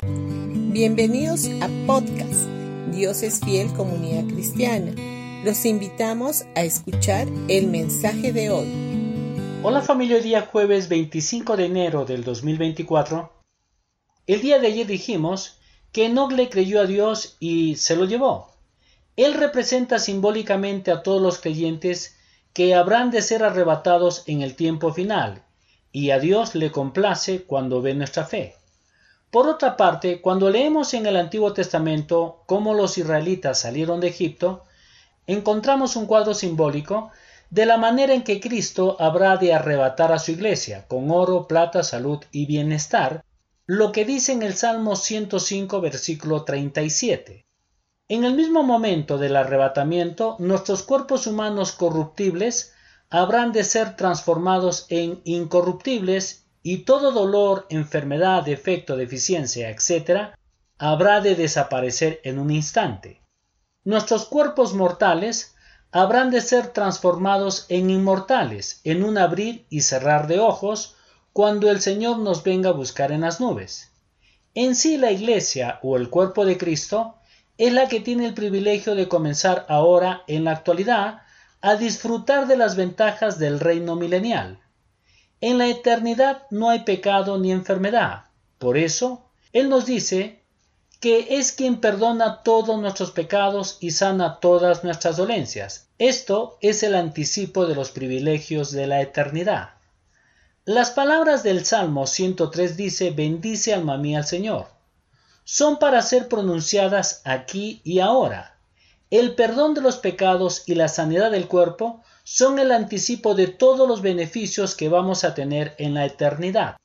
Bienvenidos a podcast Dios es fiel comunidad cristiana. Los invitamos a escuchar el mensaje de hoy. Hola familia, día jueves 25 de enero del 2024. El día de ayer dijimos que Enoch le creyó a Dios y se lo llevó. Él representa simbólicamente a todos los creyentes que habrán de ser arrebatados en el tiempo final, y a Dios le complace cuando ve nuestra fe. Por otra parte, cuando leemos en el Antiguo Testamento cómo los israelitas salieron de Egipto, encontramos un cuadro simbólico de la manera en que Cristo habrá de arrebatar a su iglesia, con oro, plata, salud y bienestar, lo que dice en el Salmo 105, versículo 37. En el mismo momento del arrebatamiento, nuestros cuerpos humanos corruptibles habrán de ser transformados en incorruptibles y todo dolor, enfermedad, defecto, deficiencia, etc., habrá de desaparecer en un instante. Nuestros cuerpos mortales habrán de ser transformados en inmortales en un abrir y cerrar de ojos cuando el Señor nos venga a buscar en las nubes. En sí la Iglesia o el cuerpo de Cristo es la que tiene el privilegio de comenzar ahora, en la actualidad, a disfrutar de las ventajas del reino milenial. En la eternidad no hay pecado ni enfermedad. Por eso, Él nos dice que es quien perdona todos nuestros pecados y sana todas nuestras dolencias. Esto es el anticipo de los privilegios de la eternidad. Las palabras del Salmo 103 dice, bendice alma mía al Señor. Son para ser pronunciadas aquí y ahora. El perdón de los pecados y la sanidad del cuerpo son el anticipo de todos los beneficios que vamos a tener en la eternidad.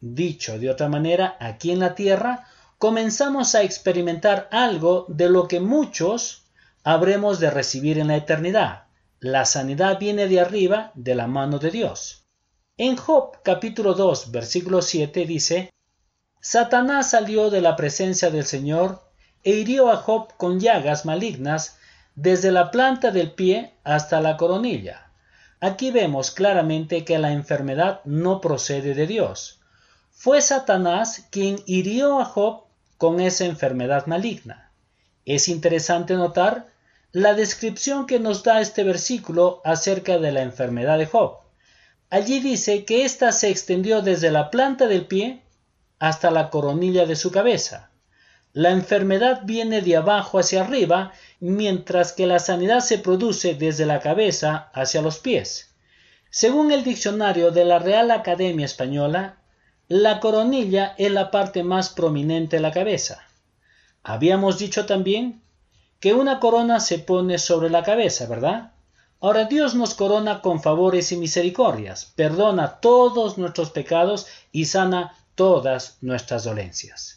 Dicho de otra manera, aquí en la tierra comenzamos a experimentar algo de lo que muchos habremos de recibir en la eternidad. La sanidad viene de arriba, de la mano de Dios. En Job capítulo 2 versículo 7 dice, Satanás salió de la presencia del Señor e hirió a Job con llagas malignas desde la planta del pie hasta la coronilla. Aquí vemos claramente que la enfermedad no procede de Dios. Fue Satanás quien hirió a Job con esa enfermedad maligna. Es interesante notar la descripción que nos da este versículo acerca de la enfermedad de Job. Allí dice que ésta se extendió desde la planta del pie hasta la coronilla de su cabeza. La enfermedad viene de abajo hacia arriba, mientras que la sanidad se produce desde la cabeza hacia los pies. Según el diccionario de la Real Academia Española, la coronilla es la parte más prominente de la cabeza. Habíamos dicho también que una corona se pone sobre la cabeza, ¿verdad? Ahora Dios nos corona con favores y misericordias, perdona todos nuestros pecados y sana todas nuestras dolencias.